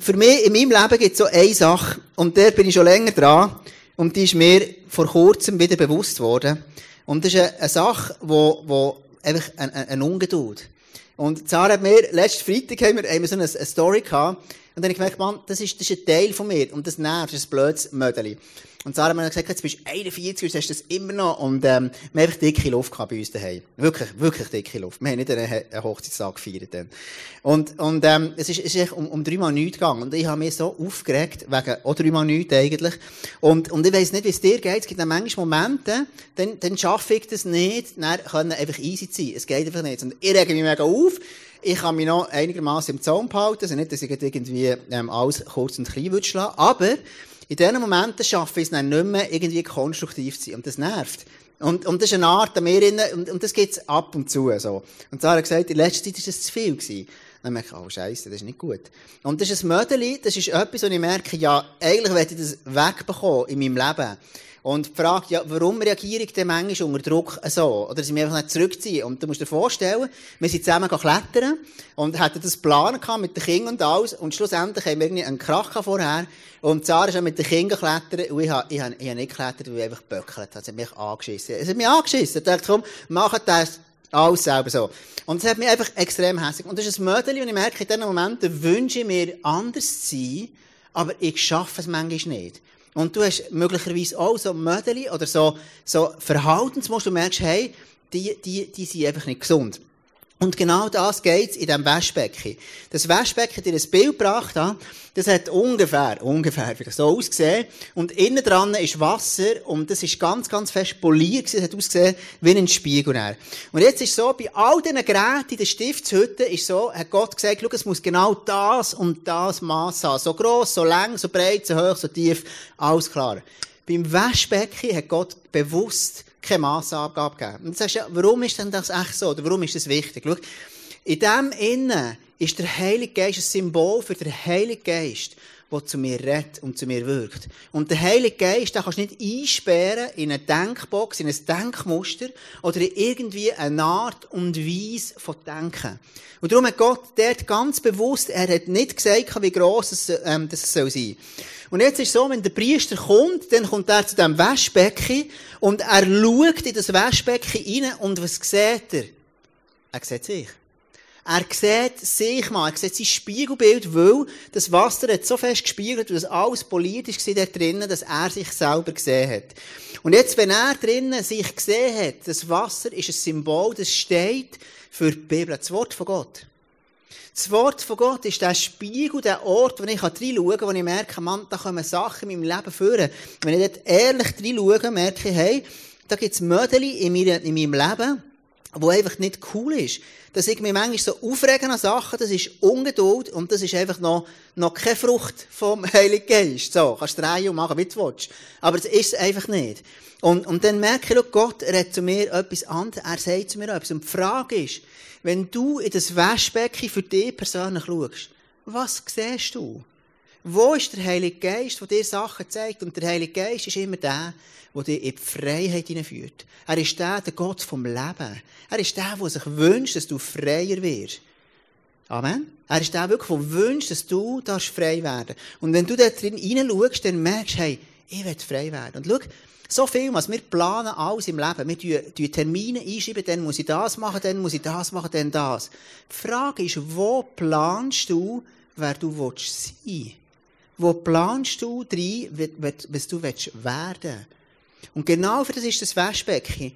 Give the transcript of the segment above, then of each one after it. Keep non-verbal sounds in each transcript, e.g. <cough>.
für mich, in meinem Leben gibt es so eine Sache, und der bin ich schon länger dran, und die ist mir vor kurzem wieder bewusst worden. Und das ist eine, eine Sache, wo, wo einfach eine, eine, eine Ungeduld. Und Sarah hat mir, letzten Freitag haben wir, haben wir so eine, eine Story gehabt, und dann habe ich gemerkt, Mann, das ist, das ist ein Teil von mir, und das nervt, das ist ein blödes Mödeli. Und Sarah hat mir gesagt, jetzt bist du 41 und hast das immer noch. Und, ähm, wir haben einfach dicke Luft gehabt bei uns daheim. Wirklich, wirklich dicke Luft. Wir haben nicht einen, einen Hochzeitstag gefeiert dann. Und, und, ähm, es ist, es ist um, um dreimal nichts gegangen. Und ich habe mich so aufgeregt, wegen, auch dreimal nichts eigentlich. Und, und ich weiss nicht, wie es dir geht. Es gibt dann manchmal Momente, dann, dann schaffe ich das nicht, dann können einfach easy sein. Es geht einfach nicht. Und ich rege mich mega auf. Ich kann mich noch einigermaßen im Zaun behalten. Also nicht, dass ich irgendwie, ähm, alles kurz und klein würde. Aber, in diesen Momenten schaffe ich es nicht mehr, irgendwie konstruktiv zu sein. Und das nervt. Und, und das ist eine Art an mir, und, und das gibt's ab und zu, so. Und Sarah hat gesagt, in letzter Zeit ist das zu viel gewesen. Dann merke ich, oh Scheiße, das ist nicht gut. Und das ist ein Mödeli, das ist etwas, wo ich merke, ja, eigentlich möchte ich das wegbekommen in meinem Leben. Und die Frage, ja, warum reagiere ich denn manchmal unter Druck so? Oder sie mich einfach nicht zurückziehen? Und du musst dir vorstellen, wir sind zusammen klettern und hatten das Plan gehabt mit den Kindern und alles. Und schlussendlich haben wir irgendwie einen Krach vorher. Und Sarah ist auch mit den Kindern klettern. Und ich habe, ich habe, ich habe nicht geklettert, weil ich einfach böckelt. Sie hat mich angeschissen. Es hat mich angeschissen. Ich dachte, komm, macht das alles selber so. Und es hat mich einfach extrem hässlich. Und das ist ein Mödeli, und ich merke, in diesen Momenten wünsche ich mir anders zu sein, aber ich schaffe es manchmal nicht. Und du hast möglicherweise auch so Mödeli oder so, so Verhaltensmuster, du merkst, hey, die, die, die sind einfach nicht gesund. Und genau das geht's in diesem Waschbecken. Das Waschbecken, dir ein Bild gebracht habe, das hat ungefähr, ungefähr so ausgesehen. Und innen dran ist Wasser und das ist ganz, ganz fest poliert Das hat ausgesehen wie ein Spiegel. Und jetzt ist so, bei all diesen Geräten in der Stiftshütte ist so, hat Gott gesagt, schau, es muss genau das und das Maß haben. So gross, so lang, so breit, so hoch, so tief, alles klar. Beim Waschbecken hat Gott bewusst keine Massangabe gegeben. Und du sagst, ja, warum ist denn das echt so? Oder warum ist das wichtig? Schau, in dem Innen ist der Heilige Geist ein Symbol für den Heiligen Geist, der zu mir redet und zu mir wirkt. Und der Heilige Geist, den kannst du nicht einsperren in eine Denkbox, in ein Denkmuster oder in irgendwie eine Art und Weise von Denken. Und darum hat Gott dort ganz bewusst, er hat nicht gesagt, wie gross es, ähm, das soll sein. Und jetzt ist es so, wenn der Priester kommt, dann kommt er zu dem Waschbecken und er schaut in das Waschbecken rein und was sieht er? Er sieht sich. Er sieht sich mal, er sieht sein Spiegelbild, weil das Wasser hat so fest gespiegelt, dass alles poliert war da drinnen, dass er sich selber gesehen hat. Und jetzt, wenn er drinnen sich gesehen hat, das Wasser ist ein Symbol, das steht für die Bibel, das Wort von Gott. Das Wort von Gott ist der Spiegel, der Ort, wo ich reinschauen kann, wo ich merke, Mann, da kommen Sachen in meinem Leben führen. Wenn ich dort ehrlich reinschaue, merke ich, hey, da gibt es Mödeli in, in meinem Leben, wo einfach nicht cool ist. Dass ich mich manchmal so aufregen an Sachen, das ist Ungeduld und das ist einfach noch, noch keine Frucht vom <laughs> Heiligen Geist. So, kannst drehen und machen, wie du willst. Aber das ist es einfach nicht. Und, und dann merke ich, Gott redet zu mir etwas anderes, er sagt zu mir etwas. Und die Frage ist, wenn du in das Waschbecken für dich persönlich schaust, was siehst du? Wo ist der Heilige Geist, der dir Sachen zeigt? Und der Heilige Geist ist immer der, der dich in die Freiheit hineinführt. Er ist der, der Gott vom Leben. Er ist der, der sich wünscht, dass du freier wirst. Amen. Er ist der wirklich, der wünscht, dass du frei werden. Und wenn du da drin hineinschaust, dann merkst du, hey, ich will frei werden. Und schau, so viel, was wir planen alles im Leben. Wir tun Termine einschreiben, dann muss ich das machen, dann muss ich das machen, dann das. Die Frage ist, wo planst du, wer du willst sein? Wo planst du rein, was du willst werden? Und genau für das ist das Waschbecken.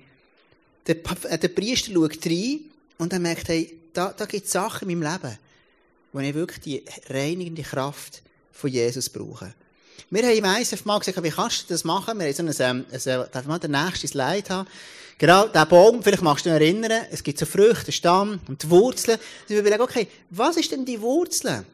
Der, äh, der Priester schaut rein und er merkt, hey, da, da gibt es Sachen in meinem Leben, wo ich wirklich die reinigende Kraft von Jesus brauche. Wir haben im ISF mal gesagt, wie kannst du das machen? Wir haben so ein, ein, ein darf man den nächsten Slide haben? Genau, der Baum, vielleicht magst du dich erinnern, es gibt so Früchte, Stamm und Wurzeln. Und ich überlege, okay, was ist denn die Wurzel?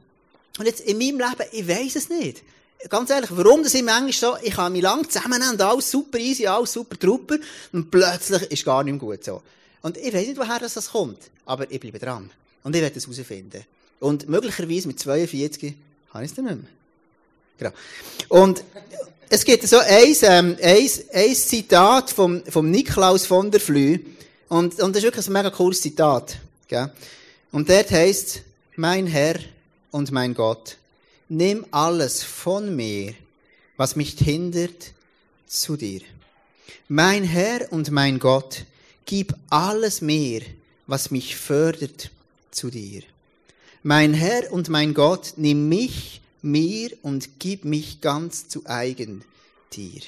Und jetzt in meinem Leben, ich weiß es nicht. Ganz ehrlich, warum das ist manchmal so, ich kann mich lang zusammennehmen und alles super easy, alles super trupper und plötzlich ist gar nicht mehr gut so. Und ich weiß nicht, woher das kommt, aber ich bleibe dran. Und ich werde es herausfinden. Und möglicherweise mit 42 kann ich es dann nicht mehr. Genau. Und es gibt so ein, ähm, ein, ein Zitat vom, vom Niklaus von der Flü. Und, und das ist wirklich ein mega cooles Zitat. Gell? Und dort heißt, mein Herr und mein Gott, nimm alles von mir, was mich hindert, zu dir. Mein Herr und mein Gott, gib alles mir, was mich fördert, zu dir. Mein Herr und mein Gott, nimm mich, mir und gib mich ganz zu eigen dir.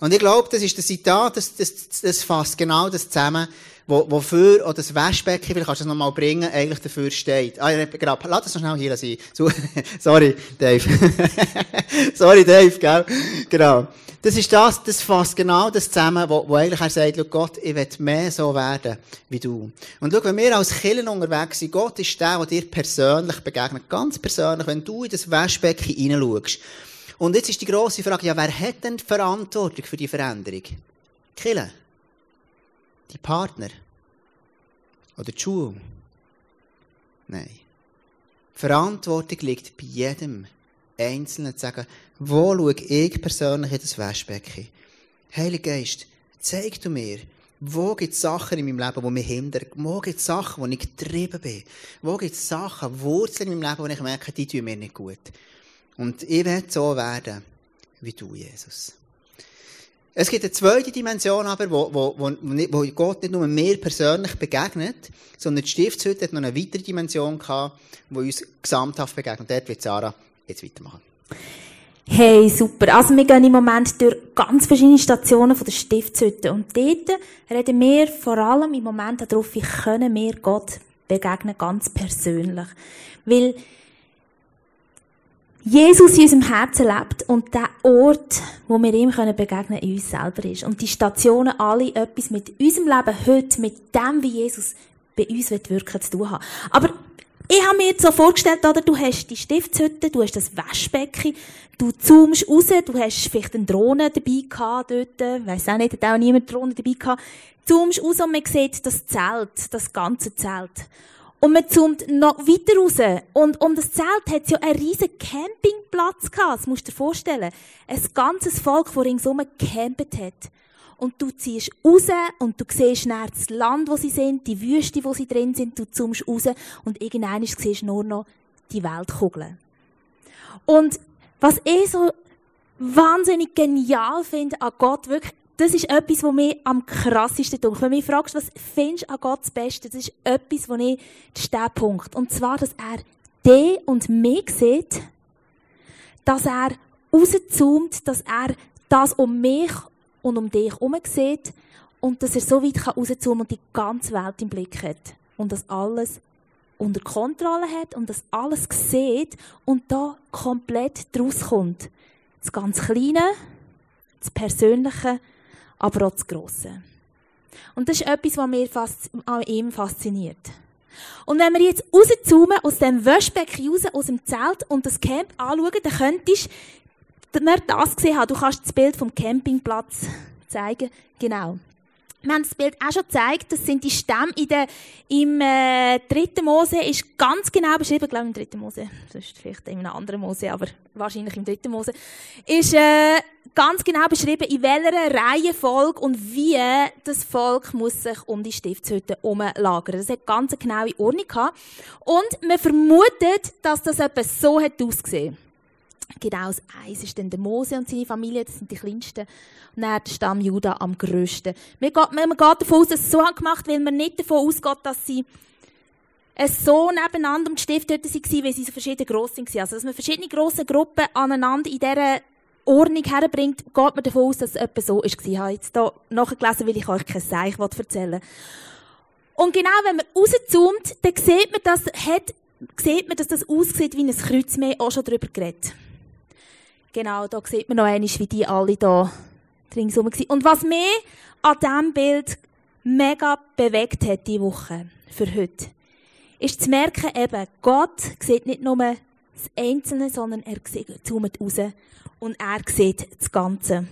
Und ich glaube, das ist das Zitat, das, das, das fasst genau das zusammen, wo, wofür, oder das Waschbecken, vielleicht kannst du das nochmal bringen, eigentlich dafür steht. Ah, ja, gerade, lass das noch schnell hier sein. <laughs> Sorry, Dave. <laughs> Sorry, Dave, gell? Genau. Das ist das, das fasst genau das zusammen, wo, wo eigentlich er sagt, Gott, ich will mehr so werden wie du. Und schau, wenn wir als Killen unterwegs sind, Gott ist der, der dir persönlich begegnet. Ganz persönlich, wenn du in das Waschbecken hineinschaust. Und jetzt ist die grosse Frage, ja, wer hat denn die Verantwortung für die Veränderung? Kille? Die Partner? Oder die Schule? Nein. Verantwortung liegt bei jedem Einzelnen zu sagen, wo schaue ich persönlich in das Waschbecken? Heiliger Geist, zeig du mir, wo gibt es Sachen in meinem Leben, die mich hindern? Wo gibt es Sachen, wo ich getrieben bin? Wo gibt es Sachen, Wurzeln in meinem Leben, wo ich merke, die tun mir nicht gut? Und ich werde so werden, wie du, Jesus. Es gibt eine zweite Dimension aber, wo, wo, wo, Gott nicht nur mir persönlich begegnet, sondern die Stiftshütte hat noch eine weitere Dimension gehabt, die uns gesamthaft begegnet. Dort wird Sarah jetzt weitermachen. Hey, super. Also wir gehen im Moment durch ganz verschiedene Stationen von der Stiftshütte. Und dort reden wir vor allem im Moment darauf, wie können wir Gott begegnen, ganz persönlich. Weil Jesus in unserem Herzen lebt und der Ort, wo wir ihm begegnen können, in uns selber ist. Und die Stationen alle etwas mit unserem Leben heute, mit dem, wie Jesus bei uns wirken zu tun haben. Aber ich habe mir jetzt so vorgestellt, oder, du hast die Stiftshütte, du hast das Waschbecken, du zoomst raus, du hast vielleicht eine Drohne dabei gehabt dort, weiss auch nicht, hat auch niemand Drohne dabei gehabt, zoomst raus und man sieht das Zelt, das ganze Zelt. Und man zoomt noch weiter raus. Und um das Zelt hat es ja einen riesen Campingplatz gehabt. Das musst du dir vorstellen. Ein ganzes Volk, das ringsum gecampt hat. Und du ziehst raus und du siehst näher das Land, wo sie sind, die Wüste, wo sie drin sind. Du zoomst raus und irgendwann siehst du nur noch die Weltkugel. Und was ich so wahnsinnig genial finde an Gott, wirklich, das ist etwas, was mir am krassesten tut. Wenn du mich fragst, was findest du an Gott das Beste, das ist etwas, wo ich, das der Punkt. Und zwar, dass er dich und mich sieht, dass er rauszoomt, dass er das um mich und um dich herum sieht und dass er so weit rauszoomen und die ganze Welt im Blick hat. Und dass alles unter Kontrolle hat und dass alles sieht und da komplett draus kommt. Das ganz Kleine, das Persönliche aber auch das Grosse. Und das ist etwas, was mich fast, an ihm fasziniert. Und wenn wir jetzt rauszoomen aus dem Waschbecken raus, aus dem Zelt und das Camp anschauen, dann könntest du das gesehen haben. Du kannst das Bild vom Campingplatz zeigen. Genau. Wir haben das Bild auch schon gezeigt. Das sind die Stämme in der, im äh, dritten Mose ist ganz genau beschrieben. Ich glaube im dritten Mose. Das ist vielleicht in einem anderen Mose, aber wahrscheinlich im dritten Mose. Ist äh, ganz genau beschrieben, in welcher Reihenfolge und wie das Volk muss sich um die Stiftshütte umlagern. Das hat ganz eine genaue Ordnung gehabt. Und man vermutet, dass das etwas so hat ausgesehen. Genau, das Eis ist dann der Mose und seine Familie, das sind die kleinsten. Und dann der Stamm Juda am grössten. Man geht, man geht davon aus, dass es so haben gemacht, weil man nicht davon ausgeht, dass sie es so nebeneinander um die Stifthütte waren, weil sie so verschieden gross sind. Also, dass man verschiedene grosse Gruppen aneinander in dieser Ordnung herbringt, geht man davon aus, dass es etwa so war. Ich habe jetzt hier nachgelesen, weil ich euch kein Seich erzählen will. Und genau, wenn man rauszoomt, dann sieht man, dass, hat, sieht man, dass das aussieht wie ein Kreuz. Haben auch schon darüber geredet. Genau, da sieht man noch einmal, wie die alle da ringsum waren. Und was mich an diesem Bild mega bewegt hat, diese Woche, für heute, ist zu merken, eben, Gott sieht nicht nur das Einzelne, sondern er zoomt raus und er sieht das Ganze.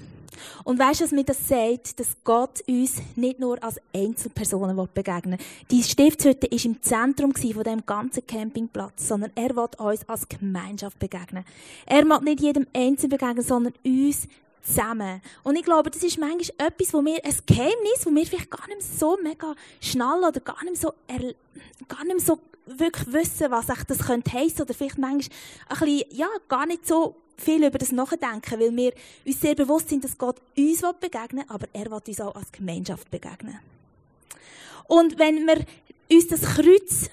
Und weißt du, was mir das sagt? Dass Gott uns nicht nur als Einzelpersonen begegnen will. Die Stiftshütte war im Zentrum von dem ganzen Campingplatz, sondern er will uns als Gemeinschaft begegnen. Er will nicht jedem Einzelnen begegnen, sondern uns zusammen. Und ich glaube, das ist manchmal etwas, wo wir, ein Geheimnis, wo wir vielleicht gar nicht so mega schnell oder gar nicht so, gar nicht so wirklich wissen, was echt das könnte heissen, oder vielleicht manchmal ein bisschen, ja, gar nicht so viel über das nachdenken, weil wir uns sehr bewusst sind, dass Gott uns begegnen will, aber er will uns auch als Gemeinschaft begegnen. Und wenn wir uns das Kreuz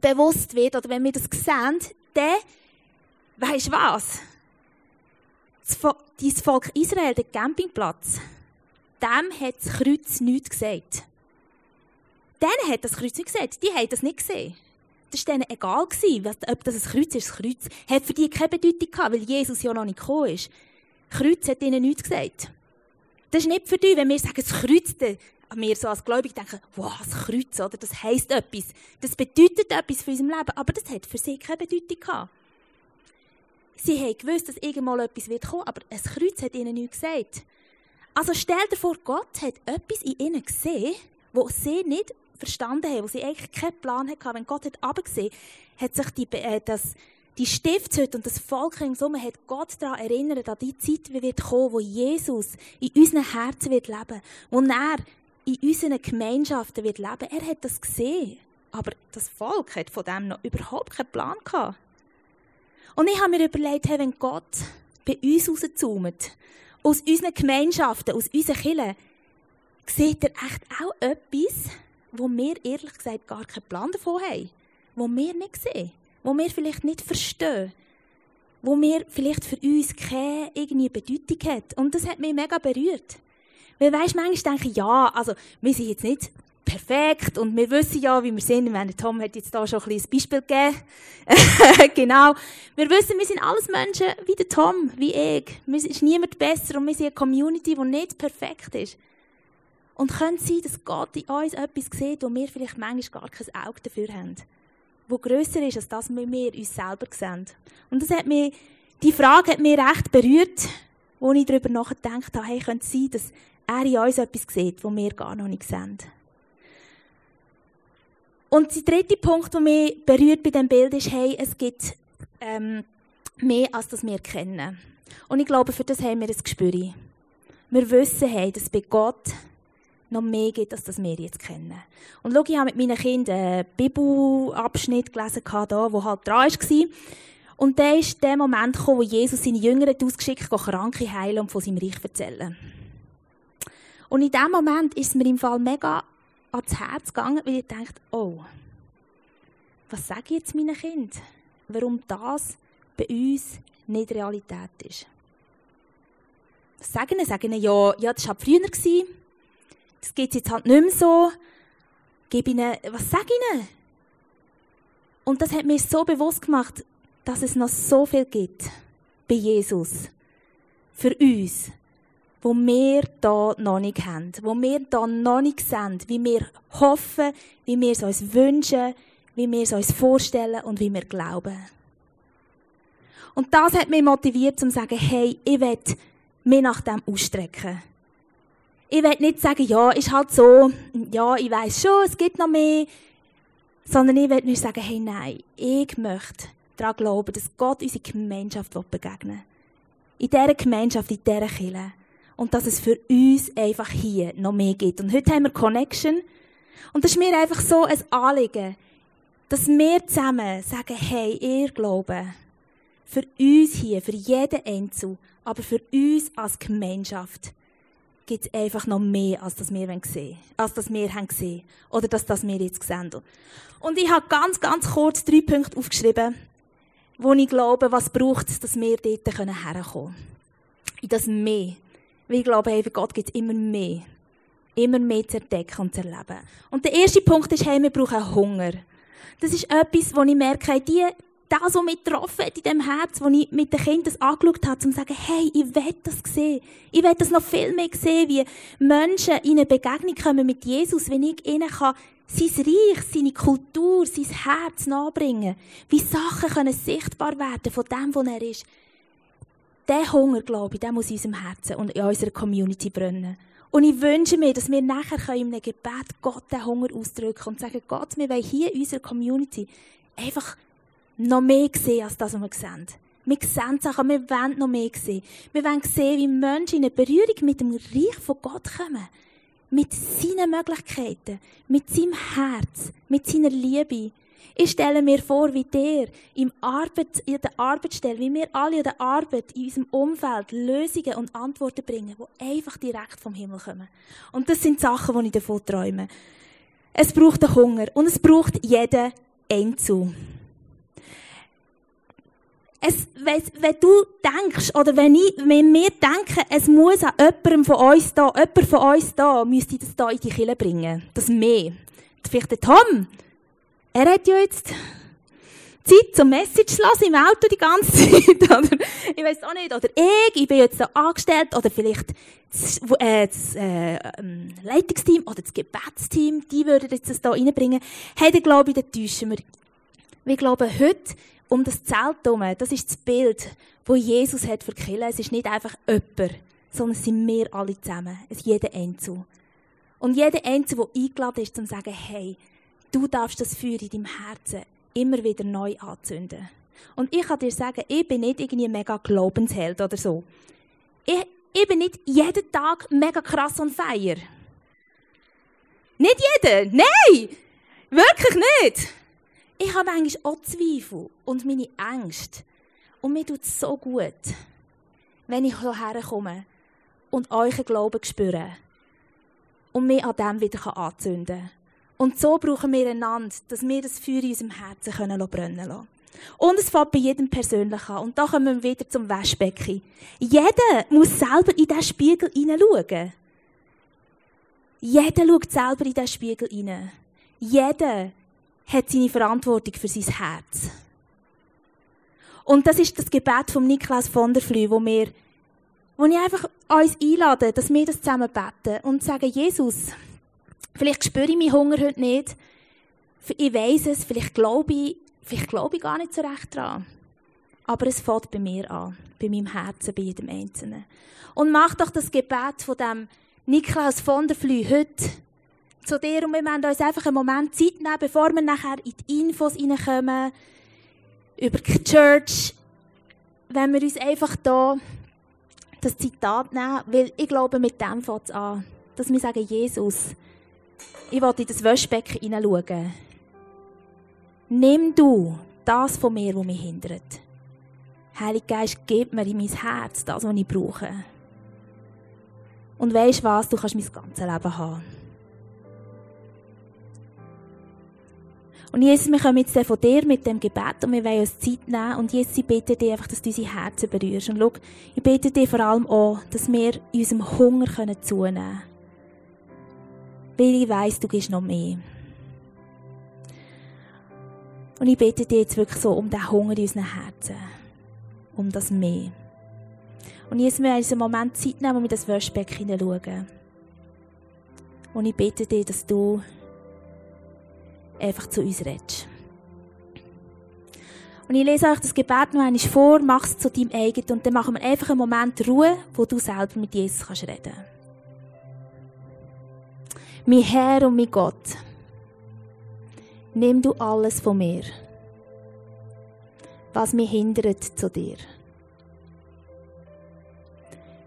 bewusst wird, oder wenn wir das sehen, dann, weisst du was? Das Volk Israel, der Campingplatz, dem hat das Kreuz nichts gesagt. Denen hat das Kreuz nicht gesagt. Die haben das nicht gesehen. Das war denen egal, gewesen, ob das ein Kreuz ist. Das Kreuz hat für die keine Bedeutung gehabt, weil Jesus ja noch nicht gekommen ist. Das Kreuz hat ihnen nichts gesagt. Das ist nicht für die, wenn wir sagen, das Kreuz, wir so als Gläubig denken, wow, das Kreuz, oder? Das heisst etwas. Das bedeutet etwas für unser Leben, aber das hat für sie keine Bedeutung gehabt. Sie haben gewusst, dass irgendwann etwas wird kommen, aber ein Kreuz hat ihnen nichts gesagt. Also stell dir vor, Gott hat etwas in ihnen gesehen, wo sie nicht verstanden haben, wo sie eigentlich keinen Plan hatten. Wenn Gott hat abgesehen, hat sich die, äh, das, die Stiftshütte und das Volk ringsum hat Gott daran erinnert, an die Zeit die wird kommen, wo Jesus in unseren Herzen wird leben, wo er in unseren Gemeinschaften wird leben. Er hat das gesehen, aber das Volk hat von dem noch überhaupt keinen Plan gehabt. Und ich habe mir überlegt, hey, wenn Gott bei uns rauszoomt, aus unseren Gemeinschaften, aus unseren Kirchen, sieht er echt auch etwas, wo wir ehrlich gesagt gar keinen Plan davon haben, wo wir nicht sehen, wo wir vielleicht nicht verstehen, wo wir vielleicht für uns keine irgendwie Bedeutung hat. Und das hat mich mega berührt. Weil weisst, manchmal denke ich, ja, also, wir sind jetzt nicht perfekt und wir wissen ja, wie wir sind. Ich meine, Tom hat jetzt da schon ein kleines Beispiel gegeben. <laughs> genau. Wir wissen, wir sind alles Menschen wie der Tom, wie ich. Wir ist niemand besser und wir sind eine Community, die nicht perfekt ist. Und könnte sein, dass Gott in uns etwas sieht, wo wir vielleicht manchmal gar kein Auge dafür haben. Wo grösser ist, als das wir uns selber sehen. Und das hat mich, die Frage hat mich recht berührt, wo ich darüber nachgedacht habe, hey, könnte es sein, dass er in uns etwas sieht, wo wir gar noch nicht sehen. Und der dritte Punkt, der mich berührt bei diesem Bild ist, hey, es gibt ähm, mehr, als das wir kennen. Und ich glaube, für das haben wir ein Gespür. Wir wissen, hey, dass bei Gott noch mehr gibt, als das wir jetzt kennen. Und schau, ich habe mit meinen Kindern einen Bibelabschnitt gelesen, der halt dran war. Und da ist der Moment gekommen, wo Jesus seine Jünger ausgeschickt hat, Kranke heilen und von seinem Reich erzählen. Und in dem Moment ist es mir im Fall mega ans Herz gegangen, weil ich dachte, oh, was sage ich jetzt meinen Kind? Warum das bei uns nicht Realität ist? Was sagen sie? Sagen ja, ja, das war halt früher. Das geht jetzt halt nicht mehr so. Gib ihnen, was sage ich ihnen? Und das hat mir so bewusst gemacht, dass es noch so viel gibt bei Jesus. Für uns wo wir da noch nicht haben, wo wir da noch nicht sehen, wie wir hoffen, wie wir es uns wünschen, wie wir es uns vorstellen und wie wir glauben. Und das hat mich motiviert, zu sagen, hey, ich will mich nach dem ausstrecken. Ich will nicht sagen, ja, ist halt so, ja, ich weiß schon, es gibt noch mehr, sondern ich will mir sagen, hey, nein, ich möchte daran glauben, dass Gott unsere Gemeinschaft begegnen will. In dieser Gemeinschaft, in dieser Kirche und dass es für uns einfach hier noch mehr gibt. Und heute haben wir Connection. Und das ist mir einfach so ein Anliegen, dass wir zusammen sagen, hey, ihr Glaube, für uns hier, für jeden Einzel, aber für uns als Gemeinschaft, gibt es einfach noch mehr, als das wir sehen als das wir haben gesehen oder dass das wir jetzt sehen. Und ich habe ganz, ganz kurz drei Punkte aufgeschrieben, wo ich glaube, was braucht es, dass wir dort herkommen können. In das Mehr. Weil ich glaube, hey, für Gott gibt es immer mehr. Immer mehr zu entdecken und zu erleben. Und der erste Punkt ist, hey, wir brauchen Hunger. Das ist etwas, wo ich merke, die, das, was mich getroffen hat in dem Herz, wo ich mit den Kindern angeschaut habe, um zu sagen, hey, ich will das sehen. Ich will das noch viel mehr sehen, wie Menschen in eine Begegnung kommen mit Jesus, wenn ich ihnen kann sein Reich, seine Kultur, sein Herz nachbringen. Wie Sachen können sichtbar werden von dem, wo er ist der Hunger, glaube ich, der muss in unserem Herzen und in unserer Community brennen. Und ich wünsche mir, dass wir nachher in einem Gebet Gott den Hunger ausdrücken und sagen, Gott, wir wollen hier in unserer Community einfach noch mehr sehen, als das, was wir sehen. Wir sehen Sachen, wir wollen noch mehr sehen. Wir wollen sehen, wie Menschen in eine Berührung mit dem Reich von Gott kommen. Mit seinen Möglichkeiten, mit seinem Herz, mit seiner Liebe. Ich stelle mir vor, wie der im Arbeit, in der Arbeitsstelle, wie wir alle in der Arbeit, in unserem Umfeld Lösungen und Antworten bringen, die einfach direkt vom Himmel kommen. Und das sind Sachen, die ich davon träume. Es braucht den Hunger und es braucht jeden Einzel. Es, wenn, wenn, du denkst, oder wenn, ich, wenn wir denken, es muss an jemandem von uns da, jemand von uns da, müsste das da in die Kille bringen. Das mehr. Vielleicht der Tom. Er hat ja jetzt Zeit zum Message lassen im Auto die ganze Zeit, <laughs> oder? Ich weiß auch nicht. Oder ich, ich bin jetzt da angestellt, oder vielleicht das, äh, das äh, ähm, Leitungsteam oder das Gebetsteam, die würden jetzt das da reinbringen. Hey, dann glaube ich, dann täuschen wir. Wir glauben heute, um das Zelt herum, das ist das Bild, wo Jesus hat für Kirche. Es ist nicht einfach jemand, sondern es sind wir alle zusammen. Es ist jeder Einzel. Und jeder Einzel, der eingeladen ist, um zu sagen, hey, du darfst das Feuer in deinem Herzen immer wieder neu anzünden. Und ich kann dir sagen, ich bin nicht irgendwie mega Glaubensheld oder so. Ich, ich bin nicht jeden Tag mega krass und feier. Nicht jeder, nein! Wirklich nicht! Ich habe eigentlich auch Zweifel und meine Ängste. Und mir tut es so gut, wenn ich hierher komme und euren Glauben spüre und mich an dem wieder anzünden kann. Und so brauchen wir einander, dass wir das Feuer in unserem Herzen können brennen lassen. Und es fängt bei jedem persönlich an. Und da kommen wir wieder zum Waschbecken. Jeder muss selber in diesen Spiegel hineinschauen. Jeder schaut selber in diesen Spiegel hinein. Jeder hat seine Verantwortung für sein Herz. Und das ist das Gebet von Niklas von der Flü, wo wir, wo ich einfach uns einlade, dass wir das zusammen beten und sagen, Jesus, vielleicht spüre ich meinen Hunger heute nicht. Ich weiß es, vielleicht glaube ich, vielleicht glaube ich gar nicht so recht dran. Aber es fängt bei mir an, bei meinem Herzen, bei jedem Einzelnen. Und mach doch das Gebet von dem Niklas von der Flü heute zu dir und wir müssen uns einfach einen Moment Zeit nehmen, bevor wir nachher in die Infos reinkommen, über die Church, wenn wir uns einfach da das Zitat nehmen, weil ich glaube, mit dem fängt es an, dass wir sagen, Jesus, ich will in das Wäschbecken hineinschauen. Nimm du das von mir, was mich hindert. Heiliger Geist, gib mir in mein Herz das, was ich brauche. Und weisst was, du kannst mein ganzes Leben haben. Und Jesus, wir kommen jetzt von dir mit dem Gebet und wir wollen uns Zeit nehmen. Und Jesus, ich bitte dich einfach, dass du unsere Herzen berührst. Und schau, ich bitte dich vor allem auch, dass wir in unserem Hunger zunehmen können. Weil ich weiss, du gibst noch mehr. Und ich bitte dich jetzt wirklich so um den Hunger in unseren Herzen. Um das mehr. Und Jesus, wir wollen uns einen Moment Zeit nehmen, um in das Waschbecken hineinschauen. Und ich bitte dich, dass du einfach zu uns redest. Und ich lese euch das Gebet noch einmal vor, mach es zu deinem eigenen und dann machen wir einfach einen Moment Ruhe, wo du selber mit Jesus kannst reden. Mein Herr und mein Gott, nimm du alles von mir, was mich hindert zu dir.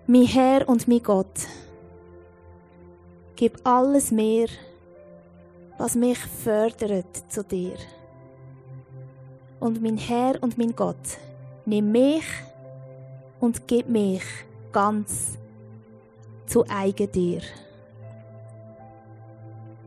Mein Herr und mein Gott, gib alles mir, was mich fördert zu dir. Und mein Herr und mein Gott, nimm mich und gib mich ganz zu eigen dir.